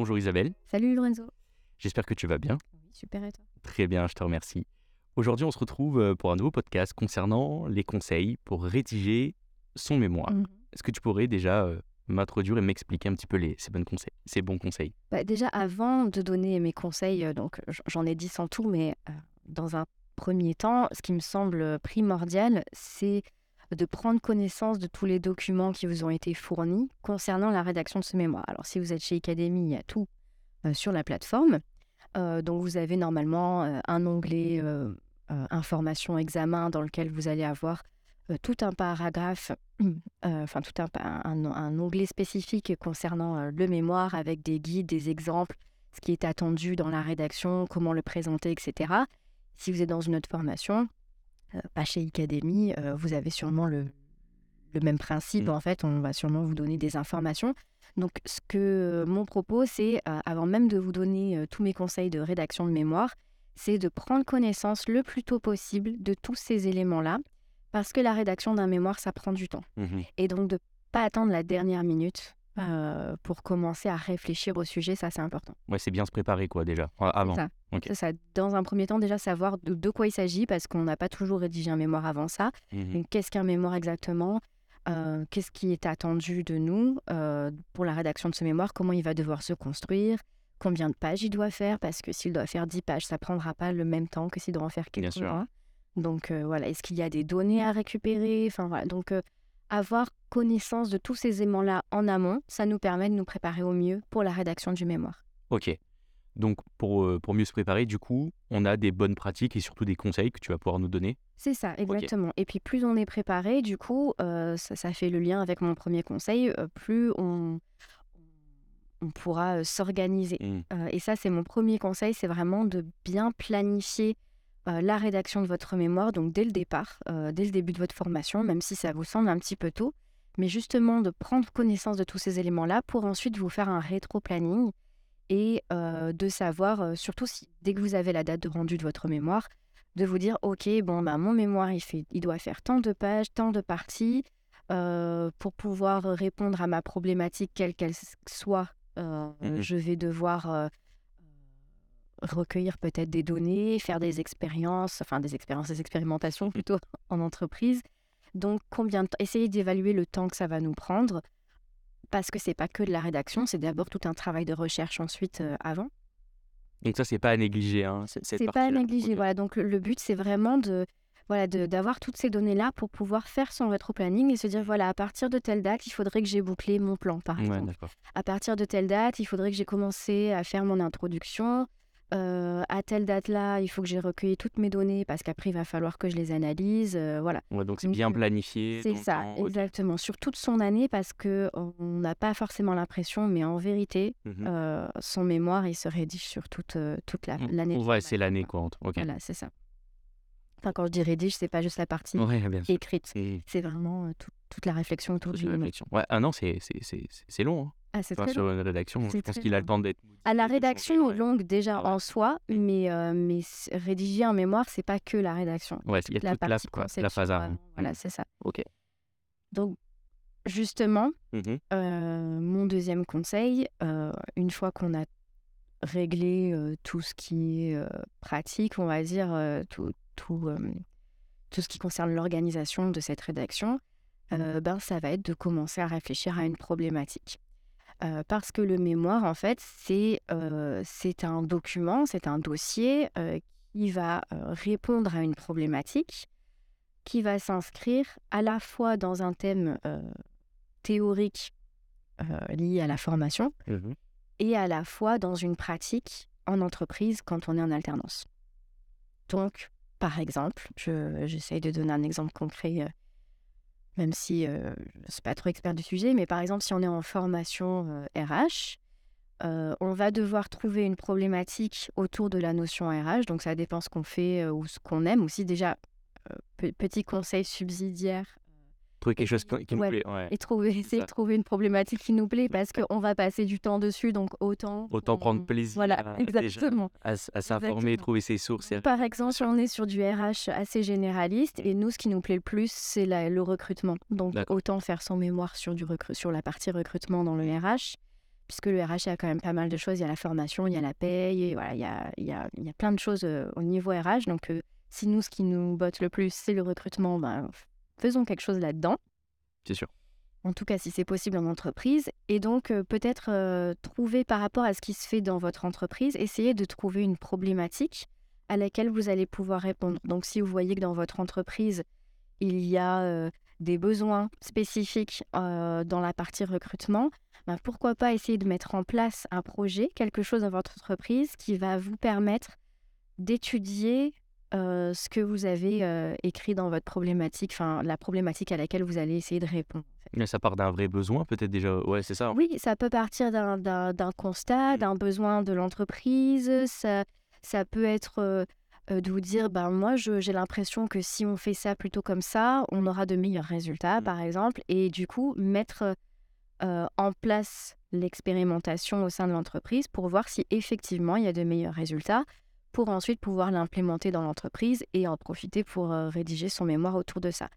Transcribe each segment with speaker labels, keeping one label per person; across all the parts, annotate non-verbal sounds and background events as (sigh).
Speaker 1: Bonjour Isabelle,
Speaker 2: Salut Lorenzo.
Speaker 1: j'espère que tu vas bien.
Speaker 2: Oui, super et toi?
Speaker 1: Très bien, je te remercie. Aujourd'hui, on se retrouve euh, pour un nouveau podcast concernant les conseils pour rédiger son mémoire.
Speaker 2: Mhm.
Speaker 1: Est-ce que tu pourrais déjà euh, m'introduire et m'expliquer un petit peu les, ces, bonnes conseils, ces bons conseils?
Speaker 2: Bah, Déjà, avant de donner mes conseils, euh, donc j'en ai dix en tout, mais euh, dans un premier temps, ce qui me semble primordial, c'est de prendre connaissance de tous les documents qui vous ont été fournis concernant la rédaction de ce mémoire. Alors, si vous êtes chez Academy, il y a tout euh, sur la plateforme. Euh, donc, vous avez normalement euh, un onglet information examen dans lequel vous allez avoir tout un paragraphe, (clears throat) enfin tout un, un, onglet spécifique concernant le mémoire avec des guides, des exemples, ce qui est attendu dans la rédaction, comment le présenter, etc. Si vous êtes dans une autre formation, pas chez Academy, euh, vous avez sûrement le, le même principe.
Speaker 1: Mm.
Speaker 2: En fait, on va sûrement vous donner des informations. Donc, ce que euh, mon propos, c'est, euh, avant même de vous donner euh, tous mes conseils de rédaction de mémoire, c'est de prendre connaissance le plus tôt possible de tous ces éléments-là, parce que la rédaction d'un mémoire, ça prend du temps.
Speaker 1: Mhm.
Speaker 2: Et donc, de pas attendre la dernière minute euh, pour commencer à réfléchir au sujet, ça, c'est important.
Speaker 1: Ouais, c'est bien se préparer quoi déjà, avant.
Speaker 2: ça. Dans un premier temps, déjà savoir de, de quoi il s'agit, parce qu'on n'a pas toujours rédigé un mémoire avant ça.
Speaker 1: Mhm.
Speaker 2: Donc, qu'est-ce qu'un mémoire exactement? Euh, Qu'est-ce qui est attendu de nous euh, pour la rédaction de ce mémoire? Comment il va devoir se construire? Combien de pages il doit faire? Parce que s'il doit faire 10 pages, ça prendra pas le même temps que s'il doit en faire
Speaker 1: Bien
Speaker 2: quelques
Speaker 1: sûr.
Speaker 2: uns. Donc voilà, est-ce qu'il y a des données à récupérer? Enfin voilà, donc avoir connaissance de tous ces éléments-là en amont, ça nous permet de nous préparer au mieux pour la rédaction du mémoire.
Speaker 1: Ok. Donc, pour, euh, pour mieux se préparer, du coup, on a des bonnes pratiques et surtout des conseils que tu vas pouvoir nous donner.
Speaker 2: C'est ça, exactement. Et puis plus on est préparé, du coup, euh, ça, ça fait le lien avec mon premier conseil, euh, plus on, on pourra euh, s'organiser. Euh, et ça, c'est mon premier conseil, c'est vraiment de bien planifier euh, la rédaction de votre mémoire, donc dès le départ, euh, dès le début de votre formation, même si ça vous semble un petit peu tôt, mais justement de prendre connaissance de tous ces éléments-là pour ensuite vous faire un rétro-planning et euh, de savoir, euh, surtout si, dès que vous avez la date de rendu de votre mémoire, de vous dire, OK, bon, bah, mon mémoire, il, fait, il doit faire tant de pages, tant de parties, euh, pour pouvoir répondre à ma problématique, quelle qu'elle soit.
Speaker 1: Mhm.
Speaker 2: Je vais devoir recueillir peut-être des données, faire des expériences, enfin des expériences, des expérimentations plutôt (laughs) en entreprise. Donc, combien de temps Essayez d'évaluer le temps que ça va nous prendre, parce que c'est pas que de la rédaction, c'est d'abord tout un travail de recherche ensuite euh, avant.
Speaker 1: Donc ça, c'est pas à négliger. Hein,
Speaker 2: C'est pas à négliger. Voilà, donc le, but, c'est vraiment de voilà de- d'avoir toutes ces données-là pour pouvoir faire son rétro-planning et se dire voilà, à partir de telle date, il faudrait que j'ai bouclé mon plan, par
Speaker 1: Ouais,
Speaker 2: exemple. À partir de telle date, il faudrait que j'ai commencé à faire mon introduction. Euh, à telle date-là, il faut que j'ai recueilli toutes mes données parce qu'après, il va falloir que je les analyse. euh, voilà.
Speaker 1: Ouais, donc c'est bien
Speaker 2: euh,
Speaker 1: planifié.
Speaker 2: C'est ça,
Speaker 1: temps,
Speaker 2: exactement. Sur toute son année parce que on n'a pas forcément l'impression, mais en vérité,
Speaker 1: Mhm.
Speaker 2: euh, son mémoire, il se rédige sur toute, toute la- l'année. de
Speaker 1: Ouais, c'est l'année
Speaker 2: quoi.
Speaker 1: Ok.
Speaker 2: Voilà, c'est ça. Enfin, quand je dis rédige, c'est pas juste la partie
Speaker 1: Ouais,
Speaker 2: écrite. C'est vraiment tout- toute la réflexion autour du
Speaker 1: la. Ouais, un an, c'est- c'est- c'est long. Hein.
Speaker 2: Ah, c'est
Speaker 1: Enfin,
Speaker 2: très
Speaker 1: sur
Speaker 2: long.
Speaker 1: une rédaction, je pense qu'il a le temps d'être.
Speaker 2: À la rédaction, longue déjà
Speaker 1: Ouais.
Speaker 2: en soi, mais, euh, mais rédiger un mémoire, c'est pas que la rédaction.
Speaker 1: Ouais, il y a
Speaker 2: La
Speaker 1: toute la, quoi, la phase avant.
Speaker 2: vraiment. Voilà, c'est ça.
Speaker 1: Ok.
Speaker 2: Donc, justement,
Speaker 1: Mhm.
Speaker 2: Euh, mon deuxième conseil, euh, une fois qu'on a réglé euh, tout ce qui est euh, pratique, on va dire, euh, tout, tout, euh, tout ce qui concerne l'organisation de cette rédaction, euh, ben, ça va être de commencer à réfléchir à une problématique. Euh, parce que le mémoire, en fait, c'est euh, un document, c'est un dossier euh, qui va répondre à une problématique, qui va s'inscrire à la fois dans un thème théorique lié à la formation
Speaker 1: Mhm.
Speaker 2: et à la fois dans une pratique en entreprise quand on est en alternance. Donc, par exemple, je- j'essaye de donner un exemple concret, même si je ne suis pas trop expert du sujet, mais par exemple, si on est en formation RH, on va devoir trouver une problématique autour de la notion RH, donc ça dépend ce qu'on fait ou ce qu'on aime. Aussi, déjà, pe- petit conseil subsidiaire,
Speaker 1: Trouver quelque chose qui
Speaker 2: Ouais.
Speaker 1: plaît. Ouais.
Speaker 2: et trouver, essayer de trouver une problématique qui nous plaît parce qu'on va passer du temps dessus, donc autant.
Speaker 1: Autant prendre plaisir
Speaker 2: Voilà,
Speaker 1: à-
Speaker 2: exactement.
Speaker 1: à, s'informer, trouver ses sources. et-
Speaker 2: Par exemple, on est sur du RH assez généraliste et nous, ce qui nous plaît le plus, c'est le recrutement. Donc, autant faire son mémoire sur, du sur la partie recrutement dans le RH puisque le RH, il y a quand même pas mal de choses. Il y a la formation, il y a la paye, et voilà, il y a, il y a, il y a plein de choses au niveau RH. Donc, si nous, ce qui nous botte le plus, c'est le recrutement, ben, faisons quelque chose là-dedans.
Speaker 1: C'est sûr.
Speaker 2: En tout cas, si c'est possible en entreprise. Et donc, peut-être trouver par rapport à ce qui se fait dans votre entreprise, essayer de trouver une problématique à laquelle vous allez pouvoir répondre. Donc, si vous voyez que dans votre entreprise, il y a des besoins spécifiques dans la partie recrutement, ben, pourquoi pas essayer de mettre en place un projet, quelque chose dans votre entreprise qui va vous permettre d'étudier ce que vous avez écrit dans votre problématique, enfin la problématique à laquelle vous allez essayer de répondre.
Speaker 1: Mais ça part d'un vrai besoin, peut-être déjà. Ouais, c'est ça.
Speaker 2: Oui, ça peut partir d'un constat, mmh. d'un besoin de l'entreprise. Ça, ça peut être de vous dire, ben moi, j'ai l'impression que si on fait ça plutôt comme ça, on aura de meilleurs résultats, mmh. par exemple. Et du coup, mettre en place l'expérimentation au sein de l'entreprise pour voir si effectivement il y a de meilleurs résultats pour ensuite pouvoir l'implémenter dans l'entreprise et en profiter pour euh, rédiger son mémoire autour de ça.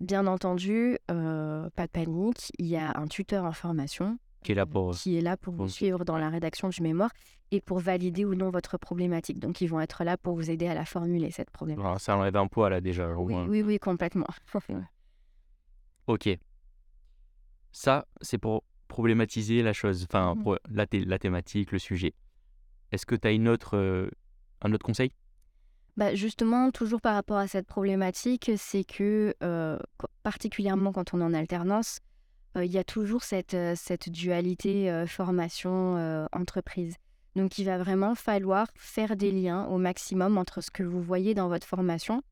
Speaker 2: Bien entendu, euh, pas de panique, il y a un tuteur en formation
Speaker 1: qui est là pour,
Speaker 2: qui est là pour vous suivre dans la rédaction du mémoire et pour valider ou non votre problématique. Donc, ils vont être là pour vous aider à la formuler, cette problématique.
Speaker 1: ça enlève un poids, là, déjà.
Speaker 2: oui, oui, oui, complètement. (laughs)
Speaker 1: ok. Ça, c'est pour problématiser la chose, enfin, mmh la, la, thématique, le sujet. Est-ce que tu as une autre, euh, un autre conseil?
Speaker 2: Bah justement, toujours par rapport à cette problématique, c'est que particulièrement quand on est en alternance, il y a toujours cette, cette dualité formation-entreprise. Donc il va vraiment falloir faire des liens au maximum entre ce que vous voyez dans votre formation,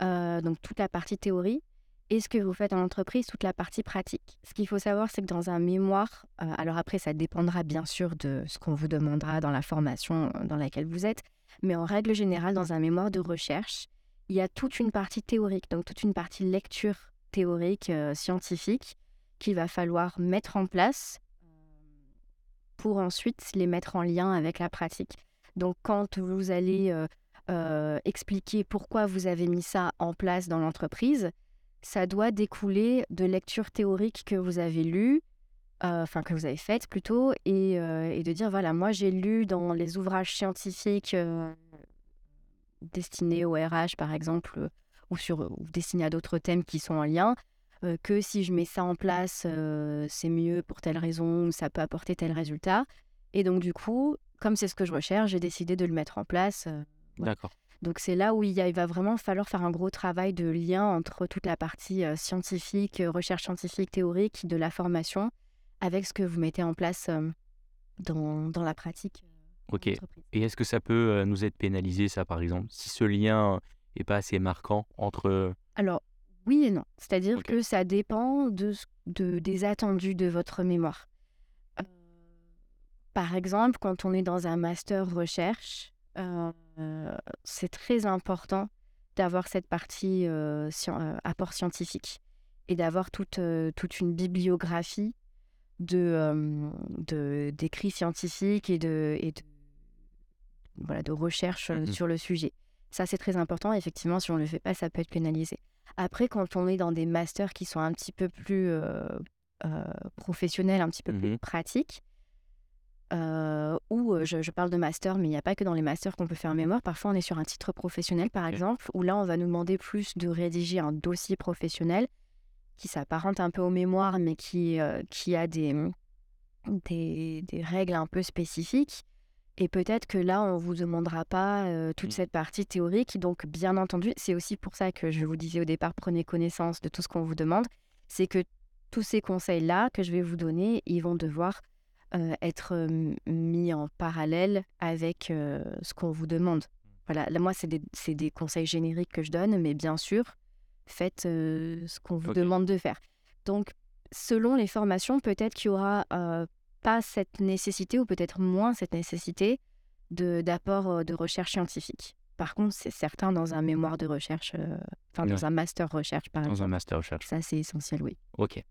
Speaker 2: donc toute la partie théorie, et ce que vous faites en entreprise, toute la partie pratique. Ce qu'il faut savoir, c'est que dans un mémoire, alors après ça dépendra bien sûr de ce qu'on vous demandera dans la formation dans laquelle vous êtes, mais en règle générale, dans un mémoire de recherche, il y a toute une partie théorique, donc toute une partie lecture théorique euh, scientifique qu'il va falloir mettre en place pour ensuite les mettre en lien avec la pratique. Donc quand vous allez euh, euh, expliquer pourquoi vous avez mis ça en place dans l'entreprise, ça doit découler de lectures théoriques que vous avez lues, enfin que vous avez faites plutôt, et, et, de dire voilà, moi j'ai lu dans les ouvrages scientifiques destinés au RH par exemple, ou, sur, ou destinés à d'autres thèmes qui sont en lien, que si je mets ça en place, c'est mieux pour telle raison, ça peut apporter tel résultat. Et donc du coup, comme c'est ce que je recherche, j'ai décidé de le mettre en place.
Speaker 1: D'accord.
Speaker 2: Donc c'est là où il, il, va vraiment falloir faire un gros travail de lien entre toute la partie scientifique, recherche scientifique, théorique de la formation avec ce que vous mettez en place dans, dans, la pratique.
Speaker 1: Ok. Et est-ce que ça peut nous être pénalisé, ça, par exemple, si ce lien n'est pas assez marquant entre...
Speaker 2: Alors, oui et non. C'est-à-dire que ça dépend de, de, des attendus de votre mémoire. par exemple, quand on est dans un master recherche, c'est très important d'avoir cette partie apport scientifique et d'avoir toute, toute une bibliographie de, d'écrits scientifiques et de, et de, voilà, de recherches mmh sur le sujet. Ça, c'est très important. Effectivement, si on ne le fait pas, ça peut être pénalisé. Après, quand on est dans des masters qui sont un petit peu plus professionnels, un petit peu plus mmh pratiques, ou je, je, parle de master, mais il n'y a pas que dans les masters qu'on peut faire mémoire. Parfois, on est sur un titre professionnel, par exemple, où là, on va nous demander plus de rédiger un dossier professionnel qui s'apparente un peu aux mémoires, mais qui, euh, qui a des, des, des, règles un peu spécifiques. Et peut-être que là, on ne vous demandera pas euh, toute mmh. cette partie théorique. Donc, bien entendu, c'est aussi pour ça que je vous disais au départ, prenez connaissance de tout ce qu'on vous demande. C'est que tous ces conseils-là que je vais vous donner, ils vont devoir euh, être mis en parallèle avec ce qu'on vous demande. Voilà, là, moi, c'est des, des, conseils génériques que je donne, mais bien sûr, faites ce qu'on vous demande de faire. Donc, selon les formations, peut-être qu'il y aura pas cette nécessité ou peut-être moins cette nécessité d'apport de, recherche scientifique. Par contre, c'est certain dans un mémoire de recherche, enfin dans un master recherche par exemple.
Speaker 1: Dans un master recherche.
Speaker 2: Ça, c'est essentiel, oui.
Speaker 1: Ok.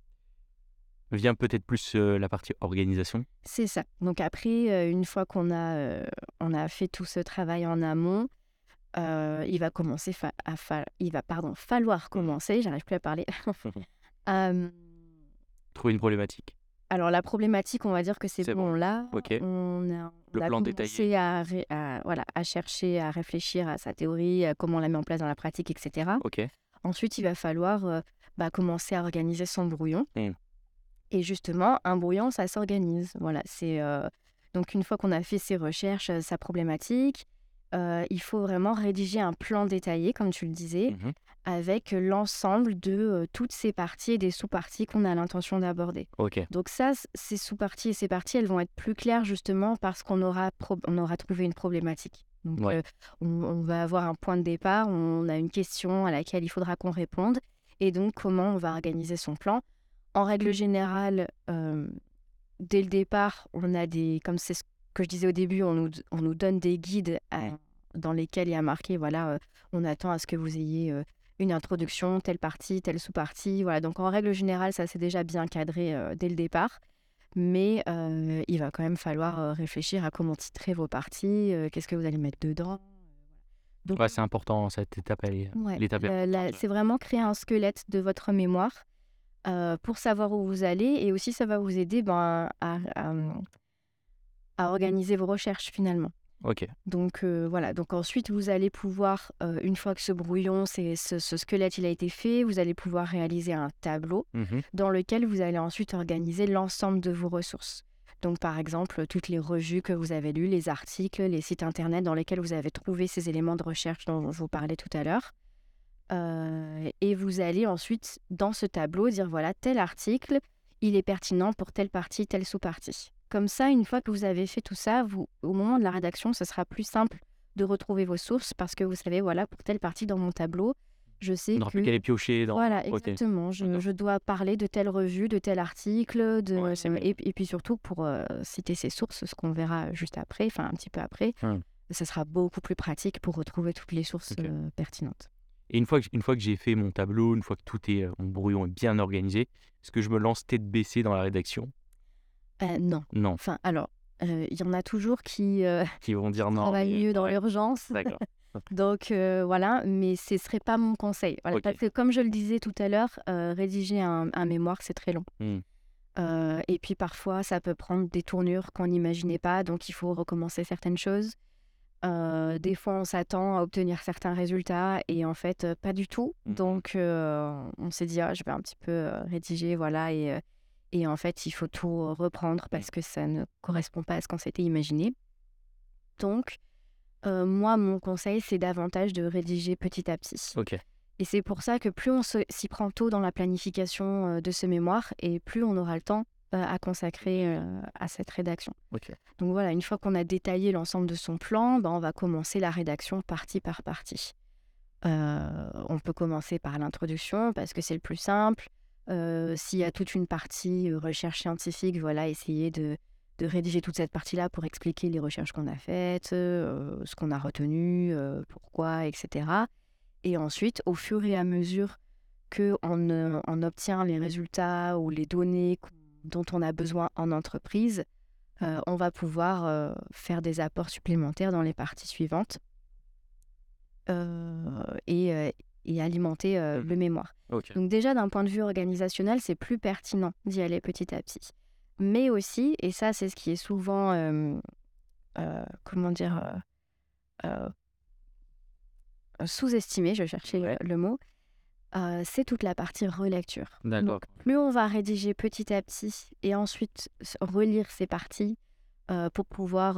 Speaker 1: Vient peut-être plus la partie organisation?
Speaker 2: C'est ça. Donc après, une fois qu'on a, on a fait tout ce travail en amont, euh, il va commencer à il va pardon falloir commencer, j'arrive plus à parler. (laughs)
Speaker 1: Trouver une problématique.
Speaker 2: Alors la problématique, on va dire que c'est bon,
Speaker 1: bon.
Speaker 2: là, on a, on
Speaker 1: Le
Speaker 2: a
Speaker 1: plan détaillé.
Speaker 2: commencé à, à- voilà, à chercher, à réfléchir à sa théorie, à comment on la met en place dans la pratique, etc. Ensuite, il va falloir euh, bah, commencer à organiser son brouillon.
Speaker 1: Mm.
Speaker 2: Et justement, un brouillon, ça s'organise. Voilà, c'est euh, donc une fois qu'on a fait ses recherches, sa problématique, euh, il faut vraiment rédiger un plan détaillé, comme tu le disais,
Speaker 1: Mhm.
Speaker 2: avec l'ensemble de euh, toutes ces parties et des sous-parties qu'on a l'intention d'aborder. Donc ça, ces sous-parties et ces parties, elles vont être plus claires justement parce qu'on aura, on aura trouvé une problématique. Donc
Speaker 1: Ouais.
Speaker 2: euh, on, on va avoir un point de départ, on a une question à laquelle il faudra qu'on réponde, et donc comment on va organiser son plan. En règle générale, dès le départ, on a des, comme c'est ce que je disais au début, on nous, on nous donne des guides à- dans lesquels il y a marqué, voilà, euh, on attend à ce que vous ayez euh, une introduction, telle partie, telle sous-partie. Voilà. Donc en règle générale, ça c'est déjà bien cadré euh, dès le départ. Mais euh, il va quand même falloir euh, réfléchir à comment titrer vos parties, euh, qu'est-ce que vous allez mettre dedans. Donc,
Speaker 1: Ouais, c'est important cette étape. Elle
Speaker 2: ouais,
Speaker 1: l'étape
Speaker 2: c'est vraiment créer un squelette de votre mémoire euh, pour savoir où vous allez et aussi ça va vous aider ben, à, à- à organiser vos recherches finalement.
Speaker 1: Ok.
Speaker 2: Donc euh, voilà, donc ensuite vous allez pouvoir, euh, une fois que ce brouillon, c'est, ce, ce squelette il a été fait, vous allez pouvoir réaliser un tableau
Speaker 1: Mhm.
Speaker 2: dans lequel vous allez ensuite organiser l'ensemble de vos ressources. Donc par exemple, toutes les revues que vous avez lues, les articles, les sites internet dans lesquels vous avez trouvé ces éléments de recherche dont je vous parlais tout à l'heure. Euh, et vous allez ensuite, dans ce tableau, dire voilà, tel article, il est pertinent pour telle partie, telle sous-partie. Comme ça, une fois que vous avez fait tout ça, vous, au moment de la rédaction, ce sera plus simple de retrouver vos sources parce que vous savez, voilà, pour telle partie dans mon tableau, je sais que...
Speaker 1: qu'à les piocher dans.
Speaker 2: Voilà, exactement. Je, dois parler de telle revue, de tel article, de...
Speaker 1: Ouais.
Speaker 2: Et, et puis surtout pour euh, citer ces sources, ce qu'on verra juste après, enfin un petit peu après,
Speaker 1: Hum.
Speaker 2: ça sera beaucoup plus pratique pour retrouver toutes les sources euh, pertinentes.
Speaker 1: Et une fois que, une fois que j'ai fait mon tableau, une fois que tout est, euh, mon brouillon est bien organisé, est-ce que je me lance tête baissée dans la rédaction?
Speaker 2: Euh, non.
Speaker 1: Non.
Speaker 2: Enfin, alors, euh, il y en a toujours qui euh, (laughs)
Speaker 1: Qui vont dire (laughs) non.
Speaker 2: travaillent
Speaker 1: mais-
Speaker 2: mieux dans l'urgence. (laughs)
Speaker 1: D'accord.
Speaker 2: Donc euh, voilà, mais ce ne serait pas mon conseil. Voilà. Parce que comme je le disais tout à l'heure, euh, rédiger un, un mémoire, c'est très long. Euh, et puis parfois, ça peut prendre des tournures qu'on n'imaginait pas, donc il faut recommencer certaines choses. Des fois, on s'attend à obtenir certains résultats et en fait, pas du tout.
Speaker 1: Mhm.
Speaker 2: Donc, on s'est dit, ah, je vais un petit peu rédiger, voilà. Et, et en fait, il faut tout reprendre parce que ça ne correspond pas à ce qu'on s'était imaginé. Donc, euh, moi, mon conseil, c'est davantage de rédiger petit à petit. Et c'est pour ça que plus on s'y prend tôt dans la planification de ce mémoire, et plus on aura le temps euh, à consacrer euh, à cette rédaction. Donc voilà, une fois qu'on a détaillé l'ensemble de son plan, ben, on va commencer la rédaction partie par partie. On peut commencer par l'introduction parce que c'est le plus simple. S'il y a toute une partie recherche scientifique, voilà, essayer de, rédiger toute cette partie-là pour expliquer les recherches qu'on a faites, ce qu'on a retenu, pourquoi, etc. Et ensuite, au fur et à mesure qu'on on obtient les résultats ou les données dont on a besoin en entreprise, on va pouvoir faire des apports supplémentaires dans les parties suivantes et, et alimenter euh,
Speaker 1: Mhm.
Speaker 2: le mémoire. Donc déjà, d'un point de vue organisationnel, c'est plus pertinent d'y aller petit à petit. Mais aussi, et ça c'est ce qui est souvent, euh, euh, comment dire, sous-estimé, je cherchais le-
Speaker 1: Ouais.
Speaker 2: le mot, c'est toute la partie relecture.
Speaker 1: D'accord.
Speaker 2: Plus on va rédiger petit à petit et ensuite relire ces parties pour pouvoir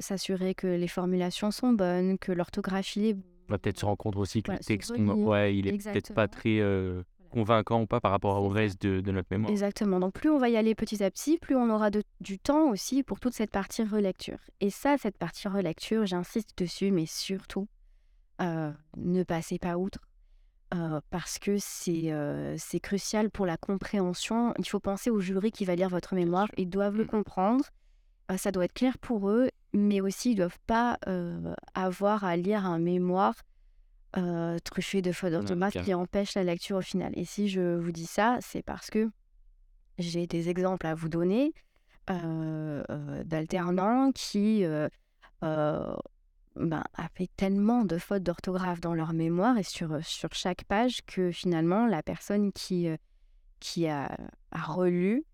Speaker 2: s'assurer que les formulations sont bonnes, que l'orthographie est
Speaker 1: va peut-être se rendre compte aussi que
Speaker 2: Voilà,
Speaker 1: le texte,
Speaker 2: relire,
Speaker 1: ouais, il est peut-être pas très euh, convaincant ou pas par rapport au reste de, de notre mémoire.
Speaker 2: Exactement. Donc plus on va y aller petit à petit, plus on aura de- du temps aussi pour toute cette partie relecture. Et ça, cette partie relecture, j'insiste dessus, mais surtout, euh, ne passez pas outre. euh, parce que c'est euh, crucial pour la compréhension. Il faut penser au jury qui va lire votre mémoire. Ils doivent le
Speaker 1: Mm.
Speaker 2: comprendre. Ça doit être clair pour eux, mais aussi ils doivent pas avoir à lire un mémoire truffé de fautes d'orthographe qui empêche la lecture au final. Et si je vous dis ça, c'est parce que j'ai des exemples à vous donner d'alternants qui ben, avaient tellement de fautes d'orthographe dans leur mémoire et sur, sur chaque page que finalement la personne qui, qui a, a relu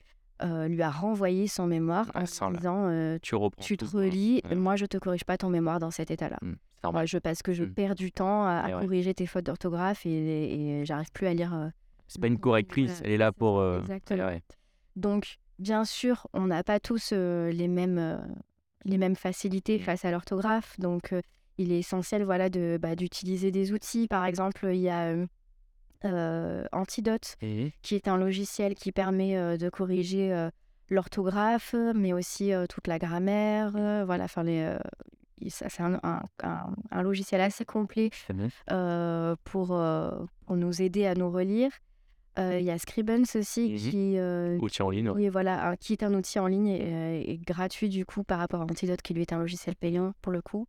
Speaker 2: euh, lui a renvoyé son mémoire en
Speaker 1: sans la-
Speaker 2: disant euh,
Speaker 1: Tu reprends
Speaker 2: Tu te relis,
Speaker 1: Ouais.
Speaker 2: moi je te corrige pas ton mémoire dans cet état-là.
Speaker 1: Mm, normal.
Speaker 2: Moi, je, parce que je
Speaker 1: Mm.
Speaker 2: perds du temps à,
Speaker 1: ouais.
Speaker 2: corriger tes fautes d'orthographe et, et j'arrive plus à lire. euh,
Speaker 1: C'est pas une correctrice, elle est là pour. euh,
Speaker 2: exactement. Donc, bien sûr, on n'a pas tous les, mêmes, les mêmes facilités
Speaker 1: Mm.
Speaker 2: face à l'orthographe. Donc, il est essentiel voilà, de, bah, d'utiliser des outils. Par exemple, il y a euh, Antidote,
Speaker 1: Mhm.
Speaker 2: qui est un logiciel qui permet euh, de corriger euh, l'orthographe, mais aussi toute la grammaire. voilà, enfin, les, c'est un, un- un- un logiciel assez complet pour, pour nous aider à nous relire. Il y a Scribens aussi
Speaker 1: Mhm.
Speaker 2: qui,
Speaker 1: Outil en ligne. ouais.
Speaker 2: oui, voilà, qui est un outil en ligne et, et gratuit du coup par rapport à Antidote qui lui est un logiciel payant pour le coup,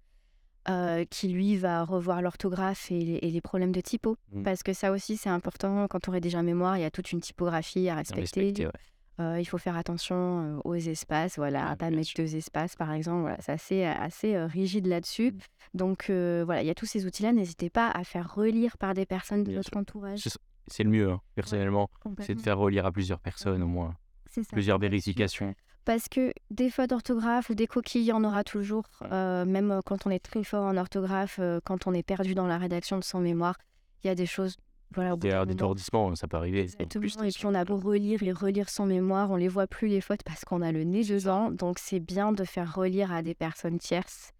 Speaker 2: euh, qui lui va revoir l'orthographe et, les- et les problèmes de typo.
Speaker 1: Mm.
Speaker 2: Parce que ça aussi c'est important quand on rédige un mémoire, il y a toute une typographie à respecter.
Speaker 1: ouais.
Speaker 2: Euh, il faut faire attention euh, aux espaces, voilà,
Speaker 1: Ouais,
Speaker 2: à pas mettre
Speaker 1: sûr.
Speaker 2: deux espaces par exemple. Voilà, c'est assez, assez rigide là-dessus. Donc euh, voilà, il y a tous ces outils-là. N'hésitez pas à faire relire par des personnes de
Speaker 1: Bien
Speaker 2: votre
Speaker 1: sûr.
Speaker 2: entourage.
Speaker 1: C'est- le mieux, hein, personnellement. C'est de faire relire à plusieurs personnes au moins.
Speaker 2: C'est ça,
Speaker 1: Plusieurs vérifications.
Speaker 2: Parce que des fautes d'orthographe ou des coquilles, il y en aura toujours. Euh, même euh, quand on est très fort en orthographe, euh, quand on est perdu dans la rédaction de son mémoire, il y a des choses. Voilà,
Speaker 1: Des d'étourdissement, ça peut arriver.
Speaker 2: Exactement.
Speaker 1: plus
Speaker 2: Et puis on a beau relire et relire son mémoire, on les voit plus les fautes parce qu'on a le nez dedans. Donc c'est bien de faire relire à des personnes tierces.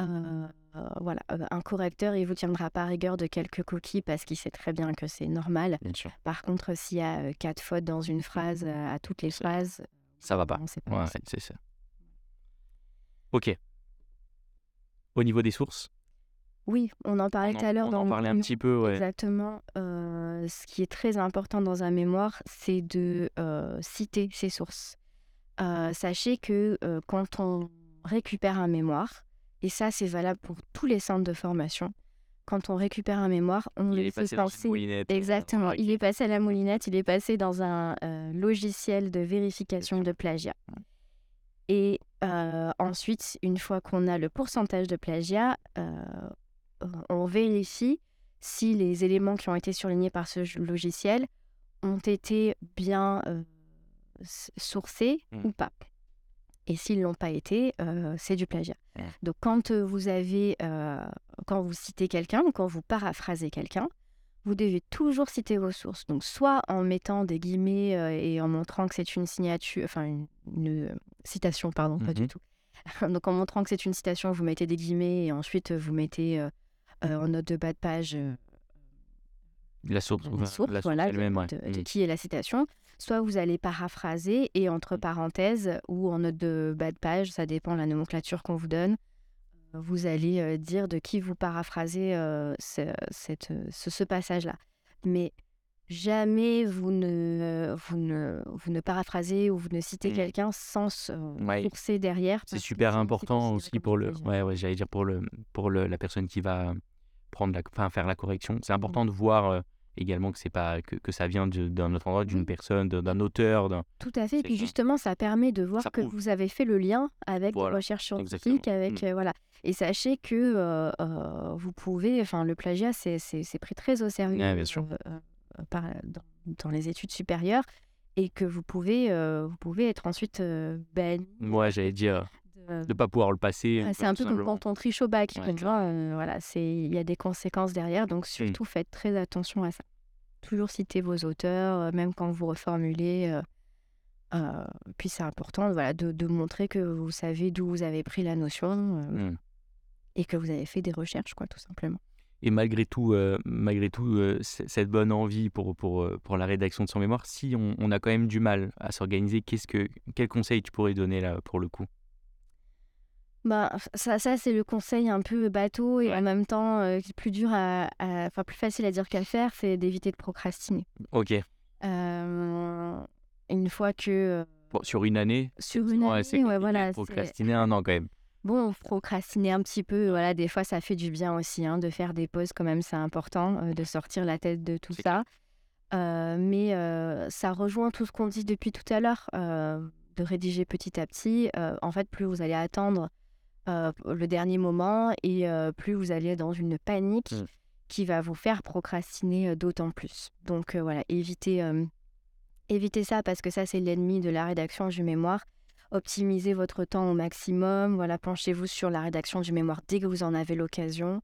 Speaker 2: Euh, voilà, un correcteur, il vous tiendra pas rigueur de quelques coquilles parce qu'il sait très bien que c'est normal.
Speaker 1: Bien sûr.
Speaker 2: Par contre, s'il y a quatre fautes dans une phrase, à toutes les phrases,
Speaker 1: Ça va pas.
Speaker 2: non, c'est pas
Speaker 1: Ouais,
Speaker 2: possible.
Speaker 1: c'est ça. Ok. Au niveau des sources,
Speaker 2: Oui, on en parlait tout à l'heure
Speaker 1: on
Speaker 2: dans
Speaker 1: en parlait un petit peu, ouais.
Speaker 2: Exactement. Euh, ce qui est très important dans un mémoire, c'est de euh, citer ses sources. Euh, sachez que euh, quand on récupère un mémoire, et ça c'est valable pour tous les centres de formation, quand on récupère un mémoire, on
Speaker 1: Il est passé dans une moulinette. euh,
Speaker 2: Exactement. Il est passé à la moulinette, il est passé dans un euh, logiciel de vérification de plagiat. Et euh, ensuite, une fois qu'on a le pourcentage de plagiat, on vérifie si les éléments qui ont été surlignés par ce logiciel ont été bien sourcés
Speaker 1: Mm.
Speaker 2: ou pas. Et s'ils l'ont pas été, euh, c'est du plagiat. Donc quand euh, vous avez, euh, quand vous citez quelqu'un ou quand vous paraphrasez quelqu'un, vous devez toujours citer vos sources. Donc soit en mettant des guillemets euh, et en montrant que c'est une signature, enfin une, une, euh, citation, pardon, pas du
Speaker 1: Mhm.
Speaker 2: tout. (laughs) Donc en montrant que c'est une citation, vous mettez des guillemets et ensuite euh, vous mettez euh, euh, en note de bas de page
Speaker 1: La source,
Speaker 2: la source,
Speaker 1: la source
Speaker 2: voilà, de,
Speaker 1: elle-même, ouais.
Speaker 2: de- de
Speaker 1: Mm.
Speaker 2: qui est la citation. Soit vous allez paraphraser et entre parenthèses ou en note de bas de page, ça dépend de la nomenclature qu'on vous donne, vous allez euh, dire de qui vous paraphrasez euh, ce, cette- ce, ce passage-là. Mais jamais vous ne, vous, ne, vous ne paraphrasez ou vous ne citez
Speaker 1: Mm.
Speaker 2: quelqu'un sans euh,
Speaker 1: Ouais.
Speaker 2: sourcer derrière.
Speaker 1: C'est super important aussi pour le, ouais, ouais, j'allais dire pour le, pour le, la personne qui va prendre la, enfin, faire la correction.
Speaker 2: Mmh.
Speaker 1: C'est important de voir euh, également que c'est pas que, que ça vient d'un autre endroit, d'une
Speaker 2: Oui.
Speaker 1: personne, d'un auteur.
Speaker 2: Tout à fait. Et puis justement, ça permet de voir
Speaker 1: Ça
Speaker 2: que
Speaker 1: prouve.
Speaker 2: vous avez fait le lien avec
Speaker 1: Voilà,
Speaker 2: des recherches scientifiques,
Speaker 1: exactement.
Speaker 2: avec
Speaker 1: Mm.
Speaker 2: euh, voilà. Et sachez que euh, euh, vous pouvez, enfin, le plagiat, c'est pris très au sérieux
Speaker 1: Ouais, bien sûr.
Speaker 2: par- dans, dans les études supérieures, et que vous pouvez, vous pouvez être ensuite banni.
Speaker 1: Moi, j'allais dire
Speaker 2: de-
Speaker 1: de pas pouvoir le passer.
Speaker 2: C'est un peu comme quand on triche au bac.
Speaker 1: Ouais,
Speaker 2: tu vois, euh, voilà, c'est il y a des conséquences derrière, donc surtout faites très attention à ça. Toujours citer vos auteurs, euh, même quand vous reformulez. euh, euh, puis c'est important voilà, de, de montrer que vous savez d'où vous avez pris la notion euh,
Speaker 1: Mm.
Speaker 2: et que vous avez fait des recherches, quoi, tout simplement.
Speaker 1: Et malgré tout, euh, malgré tout euh, cette bonne envie pour, pour, euh, pour la rédaction de son mémoire, si on, on a quand même du mal à s'organiser, qu'est-ce que, quel conseil tu pourrais donner là pour le coup?
Speaker 2: Bah, ça, ça c'est le conseil un peu bateau et
Speaker 1: Ouais.
Speaker 2: en même temps euh, plus dur à, enfin plus facile à dire qu'à faire, c'est d'éviter de procrastiner.
Speaker 1: Ok.
Speaker 2: Euh, une fois que
Speaker 1: Bon, sur une année,
Speaker 2: sur une année, ouais, voilà,
Speaker 1: procrastiner un an quand même.
Speaker 2: Bon, procrastiner un petit peu, voilà, des fois ça fait du bien aussi, hein, de faire des pauses quand même, c'est important, euh, de sortir la tête de tout ça. Mais ça rejoint tout ce qu'on dit depuis tout à l'heure, de rédiger petit à petit. En fait, plus vous allez attendre euh, le dernier moment et euh, plus vous allez dans une panique
Speaker 1: Mm.
Speaker 2: qui va vous faire procrastiner euh, d'autant plus. Donc voilà, évitez, Évitez ça parce que ça, c'est l'ennemi de la rédaction du mémoire. Optimisez votre temps au maximum. Voilà, penchez-vous sur la rédaction du mémoire dès que vous en avez l'occasion.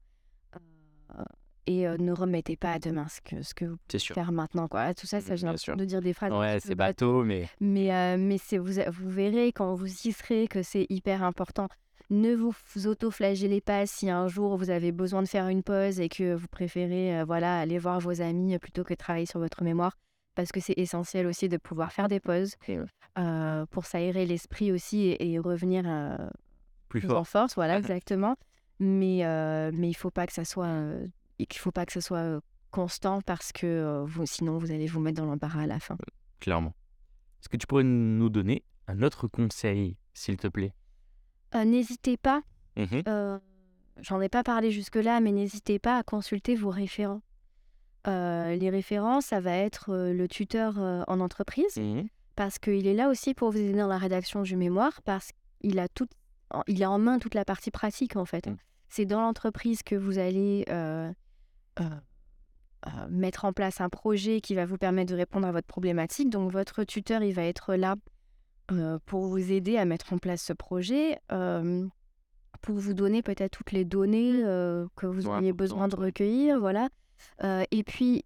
Speaker 2: Et euh, ne remettez pas à demain ce que, ce que vous pouvez faire maintenant. Quoi. Tout ça, ça j'ai l'impression de dire des phrases.
Speaker 1: Ouais, c'est bateau, mais.
Speaker 2: Mais, euh, mais vous, vous verrez quand vous y serez que c'est hyper important. Ne vous auto-flagellez pas si un jour vous avez besoin de faire une pause et que vous préférez voilà, aller voir vos amis plutôt que travailler sur votre mémoire parce que c'est essentiel aussi de pouvoir faire des pauses pour s'aérer l'esprit aussi et, revenir
Speaker 1: plus,
Speaker 2: en force. Voilà, (laughs) exactement. Mais, mais il faut pas que ça soit, il faut pas que ça soit constant parce que vous, sinon vous allez vous mettre dans l'embarras à la fin.
Speaker 1: Clairement. Est-ce que tu pourrais nous donner un autre conseil, s'il te plaît?
Speaker 2: N'hésitez pas.
Speaker 1: Mmh
Speaker 2: j'en ai pas parlé jusque-là, mais n'hésitez pas à consulter vos référents. Euh, les références, ça va être le tuteur en entreprise,
Speaker 1: mmh
Speaker 2: parce qu'il est là aussi pour vous aider dans la rédaction du mémoire, parce qu'il a, tout, il a en main toute la partie pratique en fait.
Speaker 1: Mmh.
Speaker 2: C'est dans l'entreprise que vous allez mettre en place un projet qui va vous permettre de répondre à votre problématique. Donc votre tuteur, il va être là pour vous aider à mettre en place ce projet pour vous donner peut-être toutes les données que vous auriez besoin de recueillir, voilà. Euh, et puis,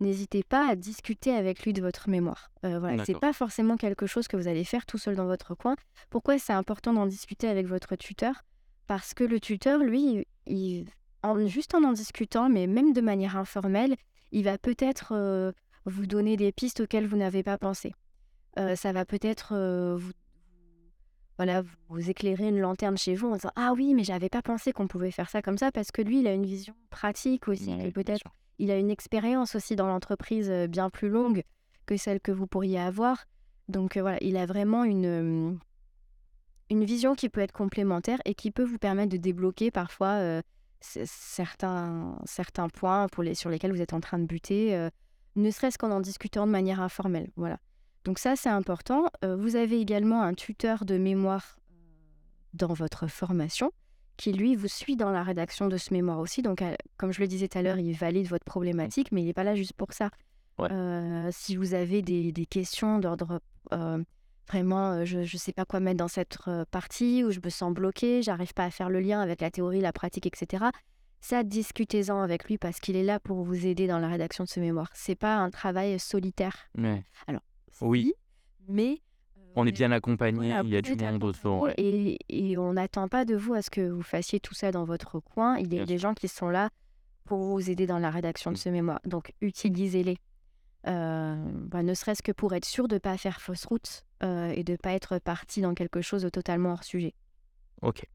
Speaker 2: n'hésitez pas à discuter avec lui de votre mémoire. Euh, voilà, c'est pas forcément quelque chose que vous allez faire tout seul dans votre coin. Pourquoi c'est important d'en discuter avec votre tuteur? Parce que le tuteur, lui, il, en, juste en en discutant, mais même de manière informelle, il va peut-être vous donner des pistes auxquelles vous n'avez pas pensé. Ça va peut-être vous voilà, vous éclairez une lanterne chez vous en disant Ah oui, mais j'avais pas pensé qu'on pouvait faire ça comme ça parce que lui, il a une vision pratique aussi. peut-être il a une expérience aussi dans l'entreprise bien plus longue que celle que vous pourriez avoir. Donc voilà, il a vraiment une, une vision qui peut être complémentaire et qui peut vous permettre de débloquer parfois certains, certains points pour les, sur lesquels vous êtes en train de buter, ne serait-ce qu'en en discutant de manière informelle. Voilà. Donc ça, c'est important. vous avez également un tuteur de mémoire dans votre formation qui, lui, vous suit dans la rédaction de ce mémoire aussi. Donc, comme je le disais tout à l'heure, il valide votre problématique, mais il n'est pas là juste pour ça. si vous avez des, questions d'ordre vraiment, je ne sais pas quoi mettre dans cette partie, ou je me sens bloqué, j'arrive pas à faire le lien avec la théorie, la pratique, etc. Ça, discutez-en avec lui parce qu'il est là pour vous aider dans la rédaction de ce mémoire. C'est pas un travail solitaire. Alors,
Speaker 1: oui.
Speaker 2: Mais
Speaker 1: on est bien accompagné, il y a du monde autour.
Speaker 2: Et, et, on n'attend pas de vous à ce que vous fassiez tout ça dans votre coin. Il y a des gens qui sont là pour vous aider dans la rédaction de mmh. ce mémoire. Donc utilisez-les. Euh, bah, ne serait-ce que pour être sûr de ne pas faire fausse route euh, et de ne pas être parti dans quelque chose de totalement hors sujet.
Speaker 1: Ok.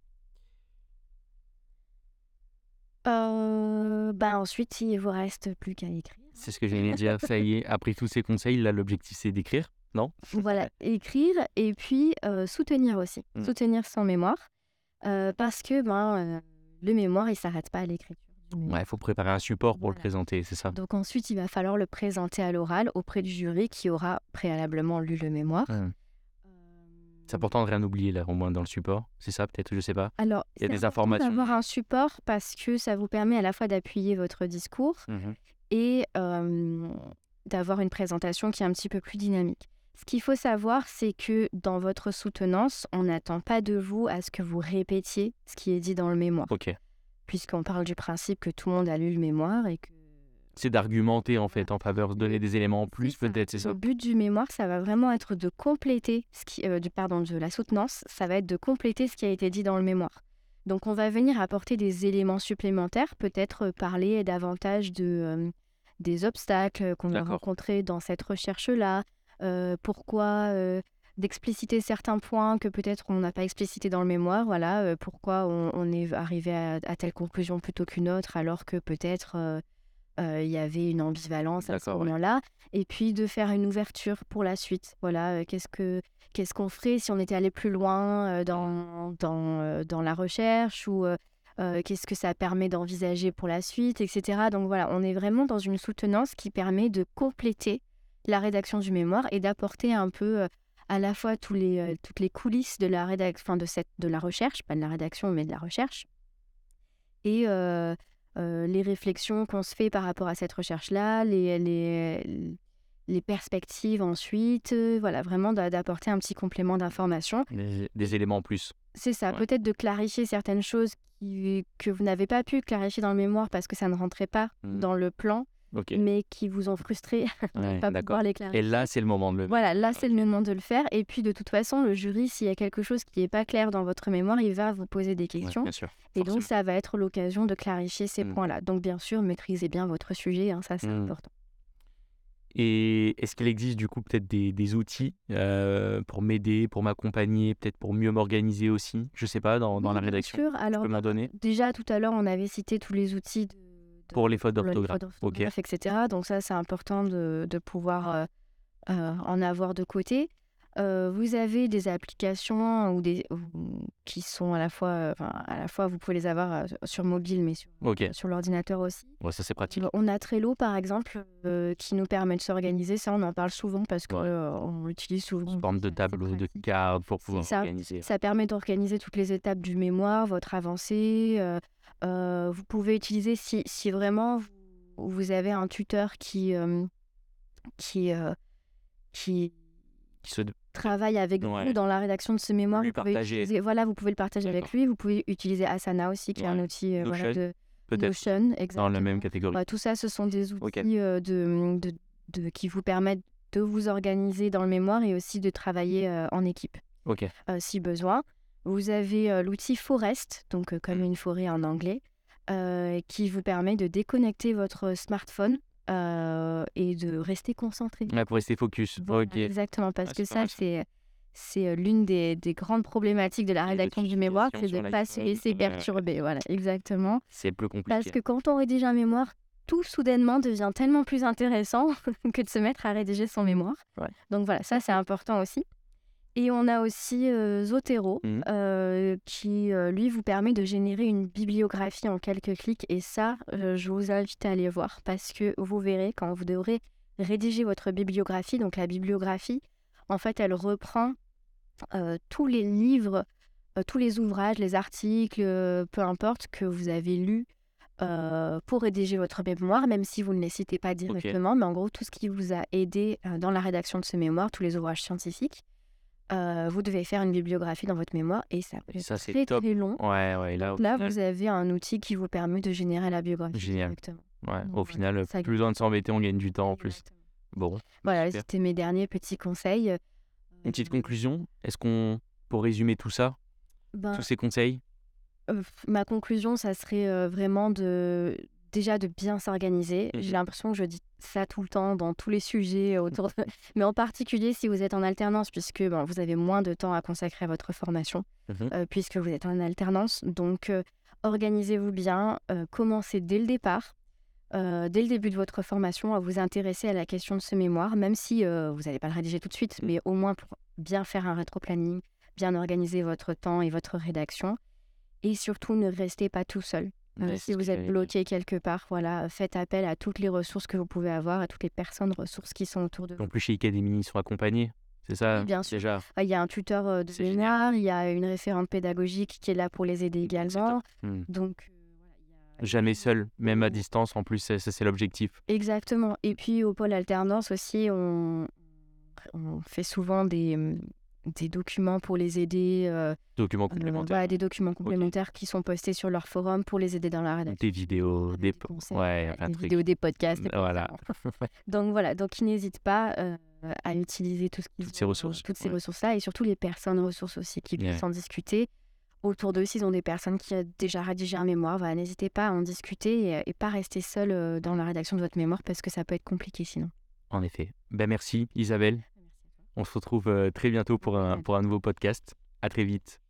Speaker 2: Euh, bah ensuite, il vous reste plus qu'à écrire.
Speaker 1: C'est ce que j'allais dire. Ça y est, après tous ces conseils, là, l'objectif, c'est d'écrire, non?
Speaker 2: Voilà, écrire et puis euh, soutenir aussi. Mmh. Soutenir son mémoire. Euh, parce que ben, euh, le mémoire, il ne s'arrête pas à l'écriture.
Speaker 1: Ouais, il faut préparer un support pour le présenter, c'est ça.
Speaker 2: Donc ensuite, il va falloir le présenter à l'oral auprès du jury qui aura préalablement lu le mémoire.
Speaker 1: Mmh. C'est important de rien oublier là, au moins dans le support. C'est ça peut-être, je sais pas?
Speaker 2: Alors, il y a des informations. D'avoir un support parce que ça vous permet à la fois d'appuyer votre discours
Speaker 1: mmh
Speaker 2: et d'avoir une présentation qui est un petit peu plus dynamique. Ce qu'il faut savoir, c'est que dans votre soutenance, on n'attend pas de vous à ce que vous répétiez ce qui est dit dans le mémoire.
Speaker 1: Ok.
Speaker 2: Puisqu'on parle du principe que tout le monde a lu le mémoire et que.
Speaker 1: C'est d'argumenter en fait en faveur de donner des éléments en plus, peut-être, c'est ça?
Speaker 2: Le but du mémoire, ça va vraiment être de compléter ce qui, du, pardon, de la soutenance, ça va être de compléter ce qui a été dit dans le mémoire. Donc on va venir apporter des éléments supplémentaires, peut-être parler davantage de, des obstacles qu'on a rencontrés dans cette recherche-là, pourquoi d'expliciter certains points que peut-être on n'a pas explicités dans le mémoire, voilà, pourquoi on, est arrivé à, telle conclusion plutôt qu'une autre, alors que peut-être il y avait une ambivalence à ce moment-là, et puis de faire une ouverture pour la suite, voilà, qu'est-ce que qu'est-ce qu'on ferait si on était allé plus loin dans, dans, dans la recherche ou qu'est-ce que ça permet d'envisager pour la suite, etc. Donc voilà, on est vraiment dans une soutenance qui permet de compléter la rédaction du mémoire et d'apporter un peu à la fois tous les, toutes les coulisses de la, rédaction, de, cette, de la recherche, pas de la rédaction, mais de la recherche, et les réflexions qu'on se fait par rapport à cette recherche-là, les, les, les perspectives ensuite, euh, voilà, vraiment d'a- d'apporter un petit complément d'information.
Speaker 1: Des, des éléments en plus.
Speaker 2: C'est ça,
Speaker 1: Ouais.
Speaker 2: peut-être de clarifier certaines choses qui- que vous n'avez pas pu clarifier dans le mémoire parce que ça ne rentrait pas
Speaker 1: Mhm.
Speaker 2: dans le plan, Mais qui vous ont frustré (laughs) de ne
Speaker 1: Ouais,
Speaker 2: pas
Speaker 1: d'accord.
Speaker 2: pouvoir
Speaker 1: Et là, c'est le moment de le.
Speaker 2: Voilà, là, c'est le moment de le faire. Et puis, de toute façon, le jury, s'il y a quelque chose qui n'est pas clair dans votre mémoire, il va vous poser des
Speaker 1: Ouais,
Speaker 2: questions.
Speaker 1: bien sûr.
Speaker 2: Et donc, ça va être l'occasion de clarifier ces
Speaker 1: Mm.
Speaker 2: points-là. Donc, bien sûr, maîtrisez bien votre sujet, hein, ça, c'est
Speaker 1: Mm.
Speaker 2: important.
Speaker 1: Et est-ce qu'il existe du coup peut-être des, des outils euh, pour m'aider, pour m'accompagner, peut-être pour mieux m'organiser aussi? Je sais pas, dans, dans
Speaker 2: Oui,
Speaker 1: la
Speaker 2: bien
Speaker 1: rédaction.
Speaker 2: sûr.
Speaker 1: Tu
Speaker 2: Alors,
Speaker 1: peux m'en donner?
Speaker 2: déjà, tout à l'heure, on avait cité tous les outils de-
Speaker 1: Pour les fautes d'orthographe.
Speaker 2: fautes
Speaker 1: Ok.
Speaker 2: d'orthographe, etc. Donc, ça, c'est important de, de pouvoir euh, euh, en avoir de côté. Euh, vous avez des applications ou des, ou- qui sont à la fois, euh, enfin, à la fois, vous pouvez les avoir euh, sur mobile, mais sur, l'ordinateur aussi.
Speaker 1: Ouais, ça c'est pratique.
Speaker 2: On a Trello, par exemple, qui nous permet de s'organiser. Ça, on en parle souvent parce qu'on
Speaker 1: Ouais.
Speaker 2: l'utilise souvent.
Speaker 1: Sous forme de tableau, de cartes pour pouvoir
Speaker 2: ça.
Speaker 1: organiser.
Speaker 2: Ça permet d'organiser toutes les étapes du mémoire, votre avancée. Euh, vous pouvez utiliser, si, si vraiment vous, avez un tuteur qui, euh, qui, euh, qui
Speaker 1: Qui se...
Speaker 2: travaille avec
Speaker 1: Ouais.
Speaker 2: vous dans la rédaction de ce mémoire,
Speaker 1: Lui
Speaker 2: vous pouvez utiliser, voilà, vous pouvez le partager avec lui. Vous pouvez utiliser Asana aussi, qui est un outil voilà, de Notion,
Speaker 1: dans la même catégorie.
Speaker 2: Tout ça, ce sont des outils
Speaker 1: Ok.
Speaker 2: de, de, de- qui vous permettent de vous organiser dans le mémoire et aussi de travailler en équipe si besoin. Vous avez euh, l'outil Forest, donc euh, comme
Speaker 1: Mm.
Speaker 2: une forêt en anglais, euh, qui vous permet de déconnecter votre smartphone euh, et de rester concentré.
Speaker 1: Ouais, pour rester focus.
Speaker 2: Voilà,
Speaker 1: Ok.
Speaker 2: Exactement, parce
Speaker 1: Ah,
Speaker 2: que ça, c'est c'est l'une des, des grandes problématiques de la rédaction du mémoire, c'est de ne pas se laisser perturber. Voilà, exactement.
Speaker 1: C'est plus
Speaker 2: Parce
Speaker 1: compliqué.
Speaker 2: que quand on rédige un mémoire, tout soudainement devient tellement plus intéressant (laughs) que de se mettre à rédiger son mémoire.
Speaker 1: Ouais.
Speaker 2: Donc voilà, ça c'est important aussi. Et on a aussi euh, Zotero,
Speaker 1: Mhm.
Speaker 2: euh, qui euh, lui vous permet de générer une bibliographie en quelques clics. Et ça, je vous invite à aller voir parce que vous verrez quand vous devrez rédiger votre bibliographie. Donc la bibliographie, en fait, elle reprend tous les livres, tous les ouvrages, les articles, peu importe, que vous avez lus pour rédiger votre mémoire, même si vous ne les citez pas directement, mais en gros, tout ce qui vous a aidé dans la rédaction de ce mémoire, tous les ouvrages scientifiques, euh, vous devez faire une bibliographie dans votre mémoire et ça peut être
Speaker 1: ça,
Speaker 2: très
Speaker 1: top.
Speaker 2: très long.
Speaker 1: Ouais, ouais. Là, au
Speaker 2: Là,
Speaker 1: final,
Speaker 2: vous avez un outil qui vous permet de générer la biographie
Speaker 1: Génial.
Speaker 2: directement.
Speaker 1: ouais,
Speaker 2: Donc
Speaker 1: au
Speaker 2: voilà,
Speaker 1: final,
Speaker 2: ça
Speaker 1: plus besoin de s'embêter, on gagne du temps en plus.
Speaker 2: Exactement.
Speaker 1: Bon.
Speaker 2: Voilà, c'était mes derniers petits conseils.
Speaker 1: Une petite
Speaker 2: Euh,
Speaker 1: conclusion. Est-ce qu'on, pour résumer tout ça,
Speaker 2: ben,
Speaker 1: tous ces conseils,
Speaker 2: Euh, ma conclusion, ça serait euh, vraiment de déjà de bien s'organiser. J'ai l'impression que je dis ça tout le temps dans tous les sujets (laughs) autour de... mais en particulier si vous êtes en alternance puisque ben, vous avez moins de temps à consacrer à votre formation
Speaker 1: Mhm.
Speaker 2: euh, puisque vous êtes en alternance. Donc euh, organisez-vous bien, euh, commencez dès le départ. euh, dès le début de votre formation, à vous intéresser à la question de ce mémoire, même si euh, vous n'allez pas le rédiger tout de suite,
Speaker 1: Mhm.
Speaker 2: mais au moins pour bien faire un rétro-planning, bien organiser votre temps et votre rédaction. Et surtout, ne restez pas tout seul.
Speaker 1: Ouais,
Speaker 2: si vous êtes bloqué quelque part, voilà, faites appel à toutes les ressources que vous pouvez avoir, à toutes les personnes ressources qui sont autour de vous.
Speaker 1: En plus, chez Academy, ils sont accompagnés. C'est ça,
Speaker 2: bien sûr.
Speaker 1: déjà?
Speaker 2: Il y a un tuteur euh, de mémoire, il y a une référente pédagogique qui est là pour les aider
Speaker 1: C'est
Speaker 2: également.
Speaker 1: Hmm.
Speaker 2: Donc, euh,
Speaker 1: Jamais seul, même à distance. En plus, ça, ça, c'est l'objectif.
Speaker 2: Exactement. Et puis au pôle alternance aussi, on, on fait souvent des, hum, des documents pour les aider, euh,
Speaker 1: Documents
Speaker 2: euh,
Speaker 1: complémentaires.
Speaker 2: des documents complémentaires qui sont postés sur leur forum pour les aider dans la rédaction.
Speaker 1: Des vidéos, des...
Speaker 2: conseils,
Speaker 1: Ouais,
Speaker 2: vidéos, des podcasts. des
Speaker 1: Voilà.
Speaker 2: Donc voilà, donc ils n'hésitent pas euh, à utiliser tout ce qu'ils
Speaker 1: Toutes ces
Speaker 2: ont, euh,
Speaker 1: ressources,
Speaker 2: toutes ces
Speaker 1: ouais.
Speaker 2: ressources-là et surtout les personnes ressources aussi qui puissent en discuter. Autour d'eux, s'ils ont des personnes qui ont déjà rédigé un mémoire, voilà, n'hésitez pas à en discuter et, et pas rester seul dans la rédaction de votre mémoire parce que ça peut être compliqué sinon.
Speaker 1: En effet. Ben, merci, Isabelle. On se retrouve euh, très bientôt pour un,
Speaker 2: bientôt.
Speaker 1: pour un nouveau podcast. À très vite.